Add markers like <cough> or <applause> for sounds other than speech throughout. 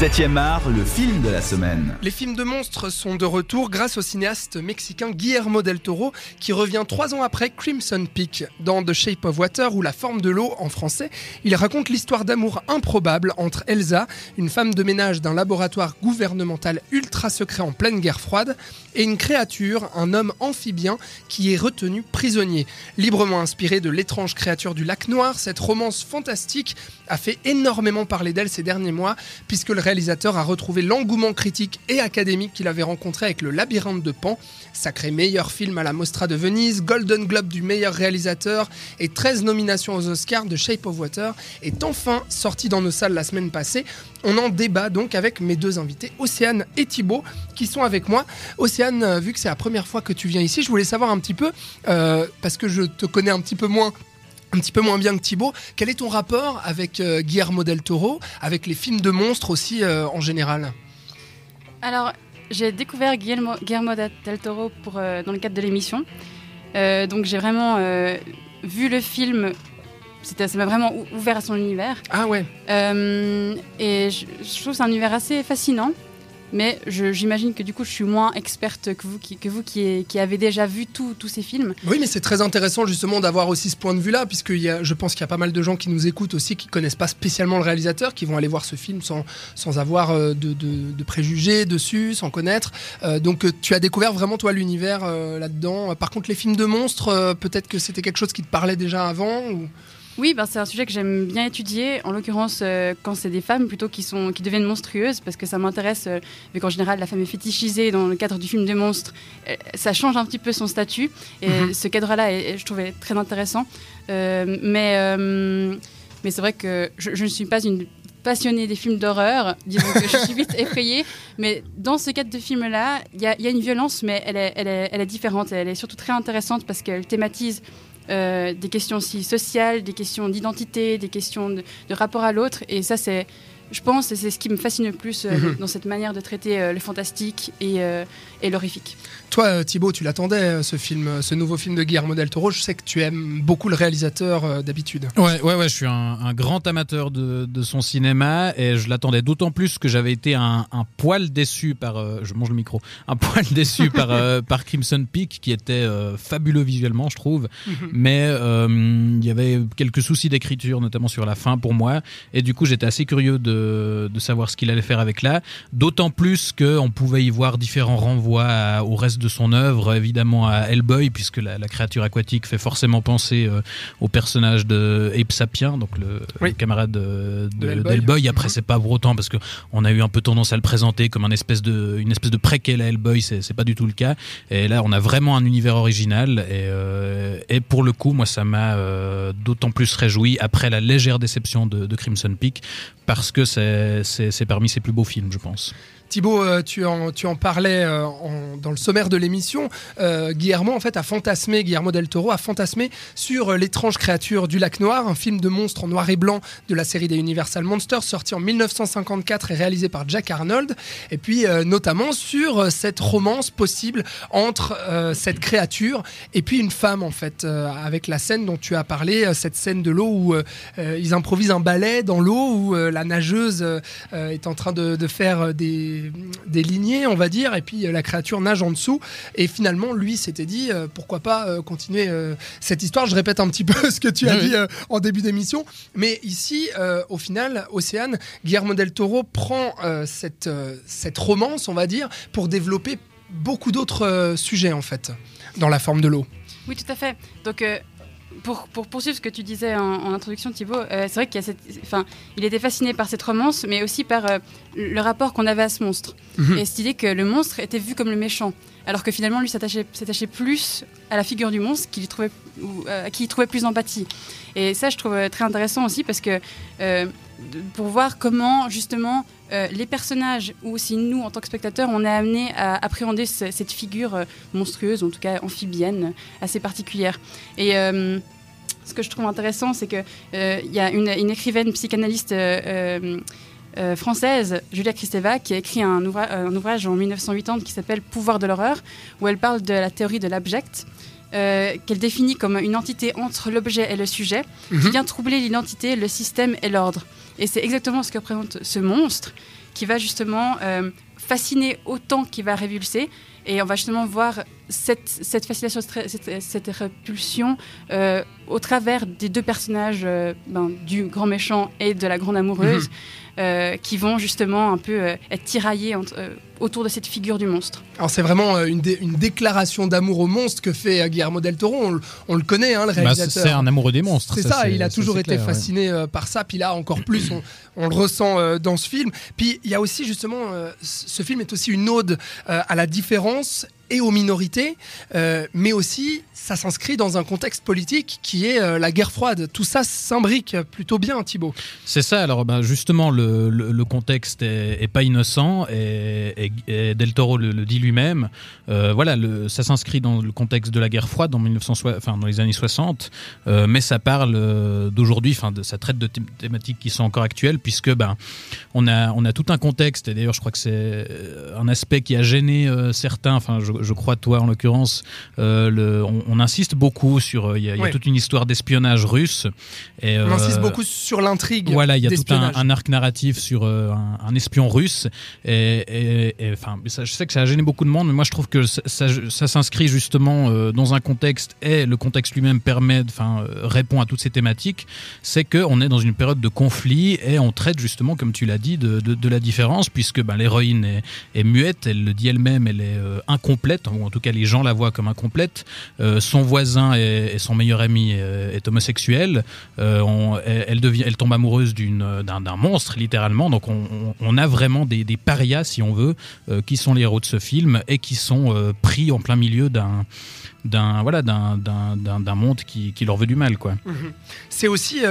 7e art, le film de la semaine. Les films de monstres sont de retour grâce au cinéaste mexicain Guillermo del Toro qui revient trois ans après Crimson Peak. Dans The Shape of Water ou La forme de l'eau en français, il raconte l'histoire d'amour improbable entre Elsa, une femme de ménage d'un laboratoire gouvernemental ultra secret en pleine guerre froide, et une créature, un homme amphibien qui est retenu prisonnier. Librement inspiré de l'étrange créature du lac noir, cette romance fantastique a fait énormément parler d'elle ces derniers mois puisque le réalisateur a retrouvé l'engouement critique et académique qu'il avait rencontré avec Le Labyrinthe de Pan, sacré meilleur film à la Mostra de Venise, Golden Globe du meilleur réalisateur et 13 nominations aux Oscars de Shape of Water, est enfin sorti dans nos salles la semaine passée. On en débat donc avec mes deux invités, Océane et Thibaut, qui sont avec moi. Océane, euh, vu que c'est la première fois que tu viens ici, je voulais savoir un petit peu, euh, parce que je te connais un petit peu moins un petit peu moins bien que Thibaut. Quel est ton rapport avec euh, Guillermo del Toro, avec les films de monstres aussi euh, en général? Alors, j'ai découvert Guillermo, Guillermo del Toro pour, euh, dans le cadre de l'émission. Donc, j'ai vraiment vu le film. Ça m'a vraiment ou- ouvert à son univers. Ah ouais. Et je, je trouve c'est un univers assez fascinant. Mais j'imagine que du coup, je suis moins experte que vous qui, avez déjà vu tous ces films. Oui, mais c'est très intéressant justement d'avoir aussi ce point de vue-là, puisque je pense qu'il y a pas mal de gens qui nous écoutent aussi, qui connaissent pas spécialement le réalisateur, qui vont aller voir ce film sans, sans avoir euh, de, préjugés dessus, sans connaître. Euh, donc euh, tu as découvert vraiment toi l'univers là-dedans. Par contre, les films de monstres, peut-être que c'était quelque chose qui te parlait déjà avant ou... Oui, ben, c'est un sujet que j'aime bien étudier, en l'occurrence euh, quand c'est des femmes plutôt qui, sont, qui deviennent monstrueuses, parce que ça m'intéresse, euh, vu qu'en général la femme est fétichisée dans le cadre du film de monstres, euh, ça change un petit peu son statut, et Mhm. ce cadre-là, je trouvais très intéressant. Euh, mais mais c'est vrai que je, je ne suis pas une passionnée des films d'horreur, disons que je suis vite <laughs> effrayée, mais dans ce cadre de film-là, il y, y a une violence, mais elle est, elle, est, elle est différente, elle est surtout très intéressante parce qu'elle thématise des questions aussi sociales, des questions d'identité, des questions de, de rapport à l'autre. Et ça, c'est, je pense, et c'est ce qui me fascine le plus euh, Mhm. dans cette manière de traiter euh, le fantastique et, euh, et l'horrifique. Toi, euh, Thibaut, tu l'attendais, ce film, ce nouveau film de Guillermo del Toro. Je sais que tu aimes beaucoup le réalisateur euh, d'habitude. Ouais, ouais, ouais, je suis un, un grand amateur de, de son cinéma et je l'attendais d'autant plus que j'avais été un, un poil déçu par, euh, je mange le micro, un <laughs> poil déçu par, euh, <laughs> par Crimson Peak qui était euh, fabuleux visuellement, je trouve, mais euh, il y avait quelques soucis d'écriture, notamment sur la fin pour moi, et du coup j'étais assez curieux de, de savoir ce qu'il allait faire avec là, d'autant plus qu'on pouvait y voir différents renvois à- au reste de son œuvre, évidemment à Hellboy, puisque la, la créature aquatique fait forcément penser euh, au personnage de Ape Sapien, donc le, Oui. le camarade de, De Hellboy. d'Hellboy. Après, Mhm. c'est pas pour autant parce que on a eu un peu tendance à le présenter comme un espèce de, une espèce de préquel à Hellboy. C'est, c'est pas du tout le cas. Et là, on a vraiment un univers original. Et, euh, et pour le coup, moi, ça m'a euh, d'autant plus réjoui après la légère déception de, de Crimson Peak parce que c'est, parmi ses plus beaux films, je pense. Thibaut, euh, tu en, parlais euh, dans le sommaire de l'émission. Euh, Guillermo, en fait, a fantasmé, Guillermo del Toro a fantasmé sur l'étrange créature du lac noir, un film de monstres en noir et blanc de la série des Universal Monsters, sorti en 1954 et réalisé par Jack Arnold. Et puis, notamment sur cette romance possible entre cette créature et puis une femme, en fait, avec la scène dont tu as parlé, cette scène de l'eau où ils improvisent un ballet dans l'eau, où la nageuse est en train de, faire euh, des, des lignées, on va dire, et puis euh, la créature nage en dessous. Et finalement, lui s'était dit, euh, pourquoi pas euh, continuer euh, cette histoire. Je répète un petit peu <laughs> ce que tu as Oui, dit euh, en début d'émission. Mais ici, euh, au final, Océane, Guillermo del Toro prend euh, cette, euh, cette romance, on va dire, pour développer beaucoup d'autres euh, sujets, en fait, dans la forme de l'eau. Oui, tout à fait. Donc, euh, pour, pour poursuivre ce que tu disais en, en introduction, Thibaut, euh, c'est vrai qu'il enfin, il était fasciné par cette romance, mais aussi par euh, le rapport qu'on avait à ce monstre. Mhm. Et cette idée que le monstre était vu comme le méchant, alors que finalement, lui s'attachait plus à la figure du monstre qu'il trouvait, ou, euh, qui trouvait plus d'empathie. Et ça, je trouve euh, très intéressant aussi parce que pour voir comment justement euh, les personnages ou aussi nous en tant que spectateurs, on est amené à appréhender ce- cette figure monstrueuse, en tout cas amphibienne, assez particulière. Et euh, ce que je trouve intéressant, c'est que euh, il y a une, une écrivaine psychanalyste euh, euh, française, Julia Kristeva, qui a écrit un, ouvra- un ouvrage en 1980 qui s'appelle Pouvoir de l'horreur, où elle parle de la théorie de l'abject. euh, qu'elle définit comme une entité entre l'objet et le sujet, qui Mhm. vient troubler l'identité, le système et l'ordre. Et c'est exactement ce que représente ce monstre, qui va justement euh, fasciner autant qu'il va révulser. Et on va justement voir cette, cette fascination, cette, cette répulsion euh, au travers des deux personnages, euh, ben, du grand méchant et de la grande amoureuse, euh, qui vont justement un peu euh, être tiraillés entre- euh, autour de cette figure du monstre. Alors c'est vraiment euh, une, dé- une déclaration d'amour au monstre que fait euh, Guillermo del Toro. On, le- on le connaît, hein, le Bah, c'est réalisateur. c'est un amoureux des monstres. C'est ça, il a toujours été clair, ouais. fasciné euh, par ça, puis là encore plus, on, on le ressent euh, dans ce film. Puis il y a aussi justement, euh, ce film est aussi une ode euh, à la différence et aux minorités, euh, mais aussi ça s'inscrit dans un contexte politique qui est euh, la guerre froide. Tout ça s'imbrique plutôt bien, Thibaut. C'est ça, alors ben, justement, le, contexte est, pas innocent et, Del Toro le, dit lui-même. Euh, voilà, ça s'inscrit dans le contexte de la guerre froide dans, 1960, enfin, dans les années 60, euh, mais ça parle d'aujourd'hui, enfin, ça traite de thé- thématiques qui sont encore actuelles, puisque ben, on, a, tout un contexte, et d'ailleurs, je crois que c'est un aspect qui a gêné certains, enfin, je crois toi en l'occurrence, euh, on, on insiste beaucoup sur. euh, Il y a, y toute une histoire d'espionnage russe. Et, On insiste euh, beaucoup sur l'intrigue. voilà, il y a tout un, arc narratif sur un, un espion russe. Et, et- et, enfin, ça, je sais que ça a gêné beaucoup de monde, mais moi je trouve que ça, ça- ça s'inscrit justement dans un contexte et le contexte lui-même permet, enfin, répond à toutes ces thématiques. C'est qu'on est dans une période de conflit et on traite justement, comme tu l'as dit, de, de- de la différence, puisque ben, l'héroïne est, est muette, elle le dit elle-même, elle est euh, incomplète, ou en tout cas les gens la voient comme incomplète. Euh, son voisin et, son meilleur ami euh, est homosexuel. Euh, elle, tombe amoureuse d'un, monstre littéralement. Donc on, a vraiment des, parias, si on veut, qui sont les héros de ce film et qui sont pris en plein milieu d'un, monde qui, leur veut du mal. Mhm. C'est aussi,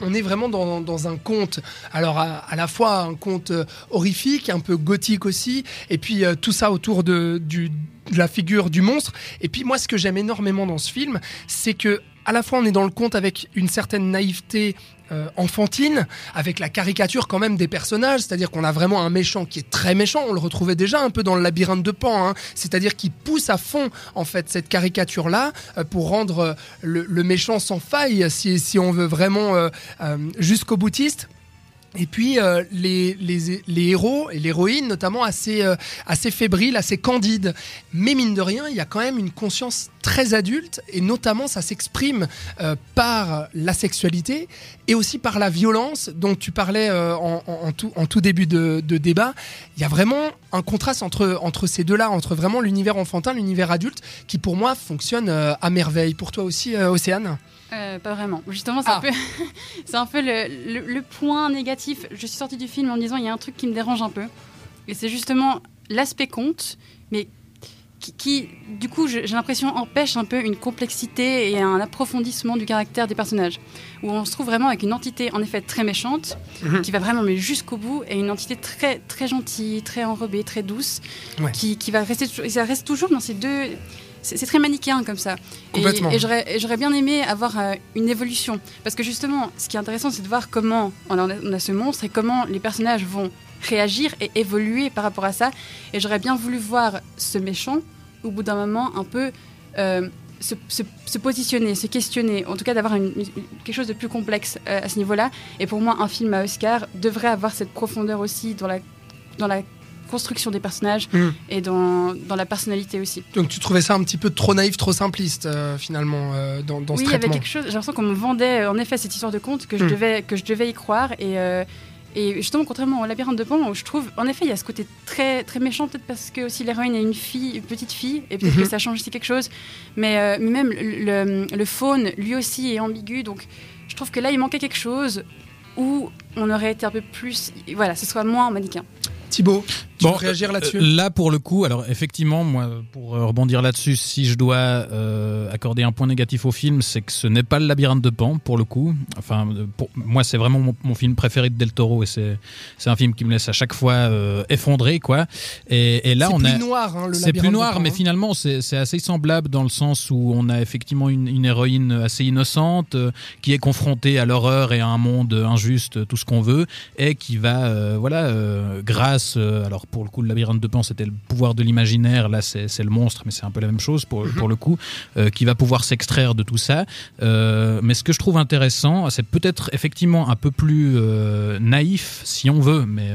on, est vraiment dans, un conte, alors à, la fois un conte horrifique, un peu gothique aussi, et puis tout ça autour du, la figure du monstre. Et puis moi, ce que j'aime énormément dans ce film, c'est que à la fois on est dans le conte avec une certaine naïveté euh, enfantine, avec la caricature quand même des personnages, c'est-à-dire qu'on a vraiment un méchant qui est très méchant, on le retrouvait déjà un peu dans le labyrinthe de Pan, hein. c'est-à-dire qu'il pousse à fond en fait cette caricature-là euh, pour rendre euh, le, le méchant sans faille, si, si on veut vraiment euh, euh, jusqu'au boutiste. Et puis euh, les, les, héros et l'héroïne notamment assez, euh, assez fébriles, assez candides. Mais mine de rien, il y a quand même une conscience très adulte et notamment ça s'exprime euh, par la sexualité et aussi par la violence dont tu parlais en, tout, début de, de débat. Il y a vraiment un contraste entre, entre ces deux-là, entre vraiment l'univers enfantin, l'univers adulte, qui pour moi fonctionne à merveille. Pour toi aussi, Océane? Euh, pas vraiment. Justement, c'est Ah. un peu, <laughs> c'est un peu le, le- le point négatif. Je suis sortie du film en me disant il y a un truc qui me dérange un peu. Et c'est justement l'aspect conte, mais qui, qui, du coup, j'ai l'impression, empêche un peu une complexité et un approfondissement du caractère des personnages. Où on se trouve vraiment avec une entité, en effet, très méchante, Mhm. qui va vraiment mais jusqu'au bout, et une entité très, très gentille, très enrobée, très douce, Ouais. qui, qui va rester, ça reste toujours dans ces deux. C'est très manichéen comme ça. Et, Complètement. et j'aurais et j'aurais bien aimé avoir euh, une évolution. Parce que justement, ce qui est intéressant, c'est de voir comment on a, on a ce monstre et comment les personnages vont réagir et évoluer par rapport à ça. Et j'aurais bien voulu voir ce méchant, au bout d'un moment, un peu euh, se, se- se positionner, se questionner, en tout cas d'avoir quelque chose de plus complexe euh, à ce niveau-là. Et pour moi, un film à Oscar devrait avoir cette profondeur aussi dans la, dans la construction des personnages Mhm. et dans, dans la personnalité aussi. Donc tu trouvais ça un petit peu trop naïf, trop simpliste euh, finalement euh, dans, dans oui, ce il y avait quelque chose. J'ai l'impression qu'on me vendait euh, en effet cette histoire de conte que je Hmm. devais que je devais y croire et euh, et justement contrairement au labyrinthe de Pan où je trouve en effet il y a ce côté très très méchant peut-être parce que aussi l'héroïne est une fille une petite fille et peut-être Mhm. que ça change aussi quelque chose mais, même le, le, le faune lui aussi est ambigu donc je trouve que là il manquait quelque chose où on aurait été un peu plus voilà ce soit moins manichéen Thibaut, tu Bon, veux réagir là-dessus Euh, Là, pour le coup, alors effectivement, moi, pour euh, rebondir là-dessus, si je dois euh, accorder un point négatif au film, c'est que ce n'est pas le labyrinthe de Pan, pour le coup. Enfin, euh, pour moi, c'est vraiment mon, mon film préféré de Del Toro et c'est c'est un film qui me laisse à chaque fois euh, effondré, quoi. Et, et là, C'est on plus a. noir, hein, le C'est plus noir, Pan, mais hein. finalement, c'est c'est assez semblable dans le sens où on a effectivement une, une héroïne assez innocente euh, qui est confrontée à l'horreur et à un monde injuste, tout ce qu'on veut, et qui va, euh, voilà, euh, grâce, euh, alors Alors pour le coup, le labyrinthe de Pan, c'était le pouvoir de l'imaginaire. Là, c'est le monstre, mais c'est un peu la même chose pour, pour le coup, euh, qui va pouvoir s'extraire de tout ça. Euh, mais ce que je trouve intéressant, c'est peut-être effectivement un peu plus euh, naïf, si on veut, mais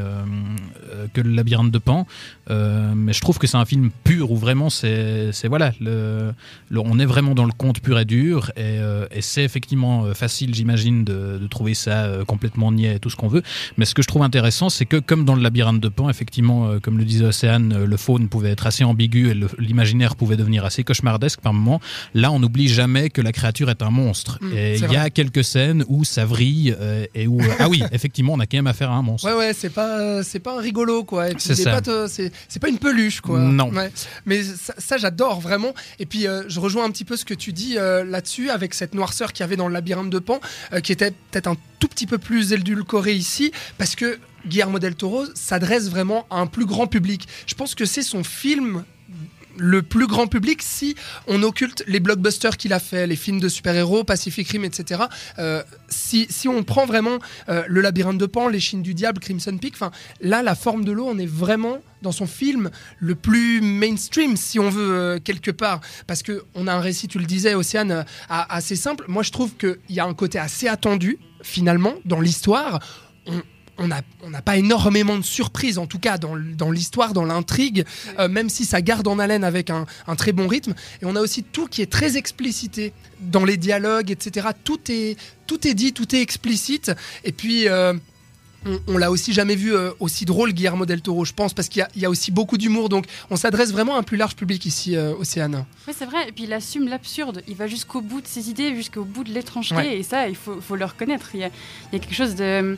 que le labyrinthe de Pan. Mais je trouve que c'est un film pur où vraiment c'est voilà, le, le- on est vraiment dans le conte pur et dur, et, et c'est effectivement facile, j'imagine, de, de trouver ça complètement niais et tout ce qu'on veut. Mais ce que je trouve intéressant, c'est que comme dans le labyrinthe de Pan, effectivement, euh, comme le disait Océane, euh, le faune pouvait être assez ambigu et l'imaginaire pouvait devenir assez cauchemardesque par moment. Là, on n'oublie jamais que la créature est un monstre. Mm, et il y a quelques scènes où ça vrille euh, et où ah oui, <laughs> effectivement, on a quand même affaire à un monstre. Ouais, ouais, c'est pas, c'est pas un rigolo, quoi. C'est pas c'est c'est pas une peluche, quoi. Non. Ouais. Mais ça, ça, j'adore vraiment. Et puis, euh, je rejoins un petit peu ce que tu dis euh, là-dessus, avec cette noirceur qu'il y avait dans le labyrinthe de Pan, euh, qui était peut-être un tout petit peu plus édulcorée ici, parce que Guillermo del Toro s'adresse vraiment à un plus grand public. Je pense que c'est son film le plus grand public si on occulte les blockbusters qu'il a fait, les films de super-héros, Pacific Rim, etc. Euh, si, on prend vraiment euh, le labyrinthe de Pan, les Chines du diable, Crimson Peak, là la forme de l'eau, on est vraiment dans son film le plus mainstream si on veut euh, quelque part parce que on a un récit, tu le disais, Océane, assez simple. Moi je trouve qu'il y a un côté assez attendu finalement dans l'histoire. On, on n'a on pas énormément de surprises, en tout cas dans, l'histoire, dans l'intrigue, euh, même si ça garde en haleine avec un, un très bon rythme. Et on a aussi tout qui est très explicité dans les dialogues, etc. Tout est, tout est dit, tout est explicite. Et puis. euh, on, on l'a aussi jamais vu euh, aussi drôle Guillermo del Toro, je pense, parce qu'il y a- il y, a aussi beaucoup d'humour. Donc, on s'adresse vraiment à un plus large public ici, euh, Océane. Oui, c'est vrai. Et puis il assume l'absurde. Il va jusqu'au bout de ses idées, jusqu'au bout de l'étrangeté. Ouais. Et ça, il faut, faut le reconnaître. Il y, a, il y a quelque chose de.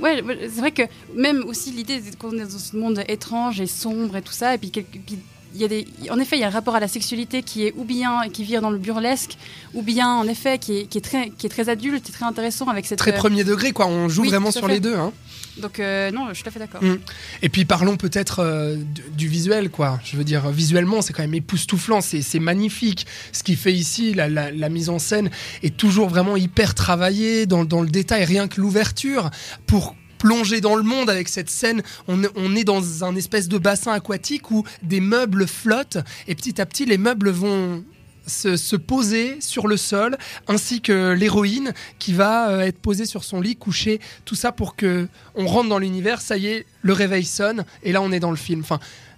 Ouais, c'est vrai que même aussi l'idée qu'on est dans ce monde étrange et sombre et tout ça. Et puis, puis y a des, en effet, il y a un rapport à la sexualité qui est ou bien qui vire dans le burlesque, ou bien en effet qui est, qui est très, qui est très adulte et très intéressant avec cette. Très euh, premier degré, quoi. On joue oui, vraiment sur fait. les deux. Hein. Donc euh, non, je suis tout à fait d'accord. Mm. Et puis parlons peut-être euh, du, du visuel, quoi. Je veux dire, visuellement, c'est quand même époustouflant, c'est magnifique. Ce qu'il fait ici, la, la- la mise en scène est toujours vraiment hyper travaillée dans, dans le détail, rien que l'ouverture pour plonger dans le monde avec cette scène. On, est- dans un espèce de bassin aquatique où des meubles flottent et petit à petit, les meubles vont se, se poser sur le sol, ainsi que l'héroïne qui va euh, être posée sur son lit, couchée, tout ça pour que on rentre dans l'univers. Ça y est, le réveil sonne et là on est dans le film.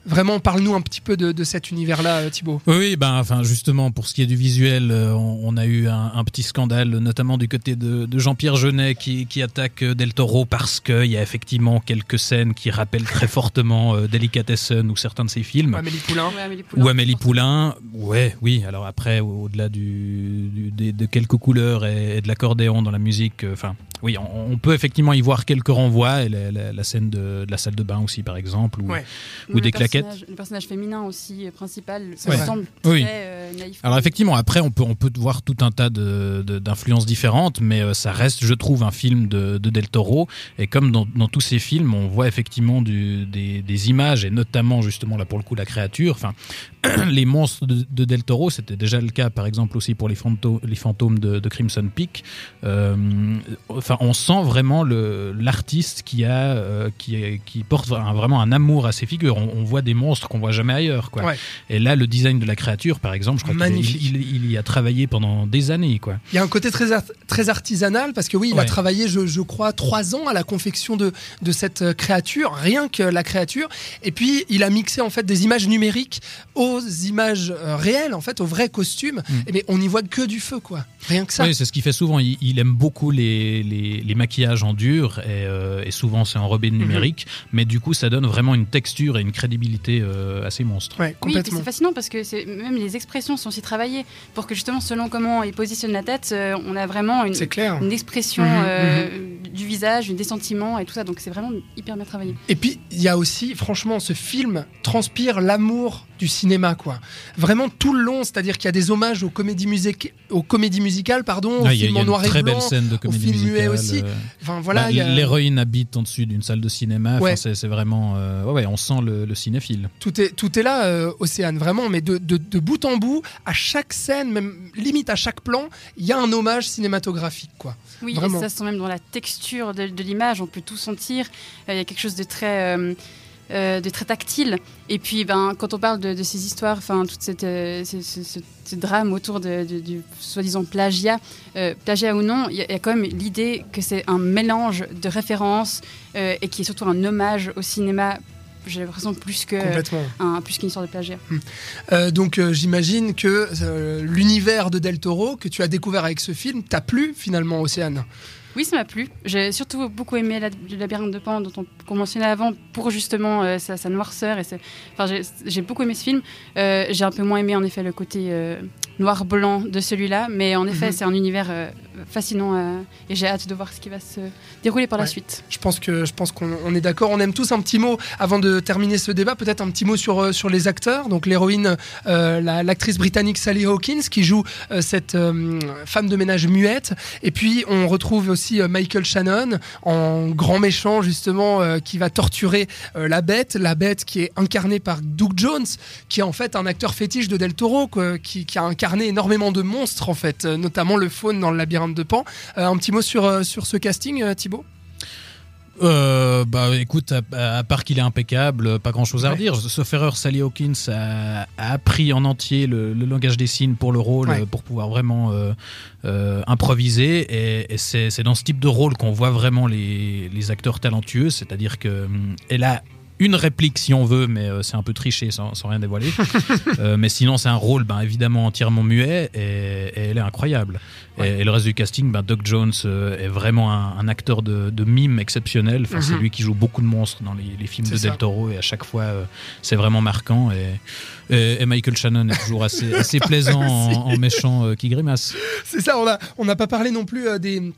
Vraiment, parle-nous un petit peu de, de cet univers-là, euh, Thibaut. Oui, ben, enfin, justement, pour ce qui est du visuel, euh, on, on a eu un, un petit scandale, notamment du côté de, de Jean-Pierre Jeunet qui, qui attaque euh, Del Toro parce qu'il y a effectivement quelques scènes qui rappellent très fortement euh, Delicatessen ou certains de ses films. Amélie Poulain. Ouais, Amélie Poulain. Ou Amélie Poulain, ouais, oui. Alors après, au- au-delà du, du- des- de quelques couleurs et, et de l'accordéon dans la musique, euh, enfin, oui, on, on peut effectivement y voir quelques renvois. La, la- la scène de, de la salle de bain aussi, par exemple. Ou, Ouais. ou des claquettes. Le personnage féminin aussi euh, principal, ça Ouais. me semble Oui. très euh, naïf. Alors effectivement, après, on peut, on peut voir tout un tas de- de- d'influences différentes, mais euh, ça reste, je trouve, un film de, de Del Toro. Et comme dans, dans tous ces films, on voit effectivement du- des, des images, et notamment justement là pour le coup la créature. Enfin, <clears throat> les monstres de, de Del Toro, c'était déjà le cas, par exemple aussi pour les, fanto- les fantômes de, de Crimson Peak. Euh, enfin, on sent vraiment l'artiste qui a, euh, qui, porte un- vraiment un amour à ses figures. On, on voit des monstres qu'on voit jamais ailleurs, quoi. Ouais. Et là, le design de la créature, par exemple, je crois qu'il il, il- il y a travaillé pendant des années, quoi. Il y a un côté très, art- très artisanal parce que oui, il a travaillé, je, je crois, trois ans à la confection de, de cette euh, créature, rien que la créature. Et puis, il a mixé en fait des images numériques aux images euh, réelles, en fait, aux vrais costumes. Mm. Mais on n'y voit que du feu, quoi. Rien que ça. Oui, c'est ce qu'il fait souvent. Il, il aime beaucoup les, les, les maquillages en dur et, euh, et souvent c'est enrobé Mhm. de numérique, mais du coup ça donne vraiment une texture et une crédibilité euh, assez monstre. Ouais, Oui, c'est fascinant parce que c'est- même les expressions sont aussi travaillées pour que justement, selon comment il positionne la tête, euh, on a vraiment une, C'est clair. une expression Mhm, euh, du visage, des sentiments et tout ça. Donc c'est vraiment hyper bien travaillé. Et puis, il y a aussi, franchement, ce film transpire l'amour du cinéma, quoi. Vraiment tout le long, c'est-à-dire qu'il y a des hommages aux comédies, music- aux comédies musicales, pardon, aux Ah, il y a, films il y a en une noir et très blanc. belle scène de comédie film muet musicale. aussi. euh, Enfin, voilà, bah, a- L'héroïne habite en dessus d'une salle de cinéma. Ouais. c'est c'est vraiment, euh, ouais, ouais, on sent le, le cinéphile. tout est, tout est là, euh, Océane, vraiment, mais de, de- de bout en bout, à chaque scène, même limite à chaque plan, il y a un hommage cinématographique, quoi. Oui, Vraiment. et ça se sent même dans la texture de, de l'image, on peut tout sentir. Euh, Il y a quelque chose de très. euh, euh, de très tactile. Et puis, ben, quand on parle de, de ces histoires, enfin, tout euh, ce, ce- ce- ce drame autour de, de- du soi-disant plagiat, euh, plagiat ou non, il y, a- il y a quand même l'idée que c'est un mélange de références euh, et qui est surtout un hommage au cinéma. J'ai l'impression plus que un, plus qu'une histoire de plagiat. Euh, donc euh, j'imagine que euh, l'univers de Del Toro que tu as découvert avec ce film t'a plu finalement, Océane? Oui, ça m'a plu. J'ai surtout beaucoup aimé le labyrinthe de Pan dont on, mentionnait avant pour justement euh, sa, noirceur. Et enfin, j'ai, j'ai beaucoup aimé ce film. Euh, j'ai un peu moins aimé en effet le côté euh, noir-blanc de celui-là. Mais en effet, Mhm. c'est un univers euh, fascinant euh, et j'ai hâte de voir ce qui va se dérouler par Ouais. la suite. Je pense que je pense qu'on on est d'accord. On aime tous un petit mot avant de terminer ce débat. Peut-être un petit mot sur euh, sur les acteurs. Donc l'héroïne, la- l'actrice britannique Sally Hawkins qui joue cette femme de ménage muette. Et puis on retrouve aussi Michael Shannon en grand méchant justement qui va torturer la bête. La bête qui est incarnée par Doug Jones, qui est en fait un acteur fétiche de Del Toro, quoi, qui, qui a incarné énormément de monstres en fait, euh, notamment le faune dans le labyrinthe de Pan. Euh, un petit mot sur euh, sur ce casting, Thibaut? Euh, bah écoute, à, à part qu'il est impeccable, pas grand chose à Ouais. redire. Sauf erreur, Sally Hawkins a, a appris en entier le, le langage des signes pour le rôle, Ouais. pour pouvoir vraiment euh, euh, improviser. Et, et c'est c'est dans ce type de rôle qu'on voit vraiment les, les acteurs talentueux. C'est-à-dire que hum, elle a une réplique si on veut, mais euh, c'est un peu triché sans, sans rien dévoiler. <laughs> Euh, mais sinon, c'est un rôle ben, évidemment entièrement muet et, et elle est incroyable. Et, et le reste du casting, ben, Doug Jones euh, est vraiment un, un acteur de, de mime exceptionnel. Enfin, C'est Mhm. lui qui joue beaucoup de monstres dans les, les films de ça. Del Toro et à chaque fois, euh, c'est vraiment marquant. Et, et- et Michael Shannon est toujours assez, <laughs> assez plaisant en, en méchant qui grimace. C'est ça, on n'a pas parlé non plus des,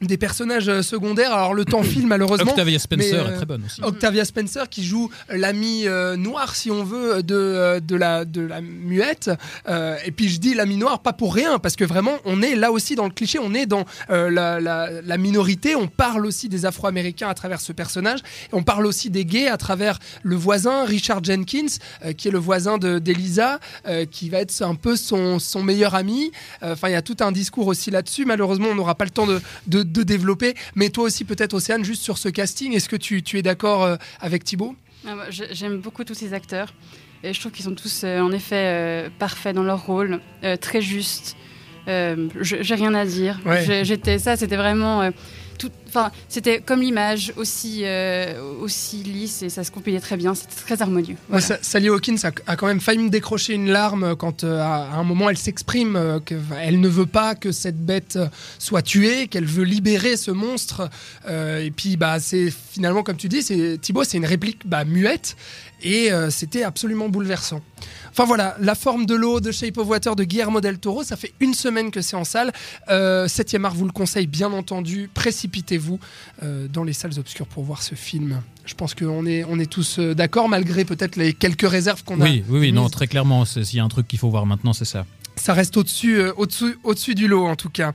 des personnages euh, secondaires. Alors le temps file malheureusement. Octavia Spencer mais, euh, est très bonne aussi. Octavia Spencer qui joue l'ami euh, noir, si on veut, de, euh, de, la, de la muette. Euh, et puis je dis l'ami noir pas pour rien, parce que vraiment, on est là aussi dans le cliché, on est dans la, la- la minorité, on parle aussi des Afro-Américains à travers ce personnage, et on parle aussi des gays à travers le voisin, Richard Jenkins, qui est le voisin de- d'Elisa, qui va être un peu son, son meilleur ami. Enfin, il y a tout un discours aussi là-dessus. Malheureusement, on n'aura pas le temps de, de, de développer. Mais toi aussi, peut-être, Océane, juste sur ce casting, est-ce que tu, tu es d'accord euh, avec Thibaut? Ah, J'aime beaucoup tous ces acteurs. Et je trouve qu'ils sont tous euh, en effet euh, parfaits dans leur rôle, euh, très justes. J'ai rien à dire. Ouais. J'étais ça, c'était vraiment tout. Enfin, c'était comme l'image aussi euh, aussi lisse et ça se compilait très bien. C'était très harmonieux. Voilà. Sally Hawkins a, a quand même failli me décrocher une larme quand euh, à, un moment elle s'exprime euh, qu'elle ne veut pas que cette bête soit tuée, qu'elle veut libérer ce monstre. Et puis bah c'est finalement comme tu dis, c'est Thibaut, c'est une réplique bah, muette et c'était absolument bouleversant. Enfin voilà, La forme de l'eau de Shape of Water de Guillermo del Toro, ça fait une semaine que c'est en salle. Euh, 7e art vous le conseille bien entendu, précipitez-vous euh, dans les salles obscures pour voir ce film. Je pense qu'on est, on est tous euh, d'accord malgré peut-être les quelques réserves qu'on a. Oui, oui, oui, non, très clairement, c'est- s'il y a un truc qu'il faut voir maintenant, c'est ça. Ça reste au-dessus, euh, au-dessus, au-dessus du lot en tout cas.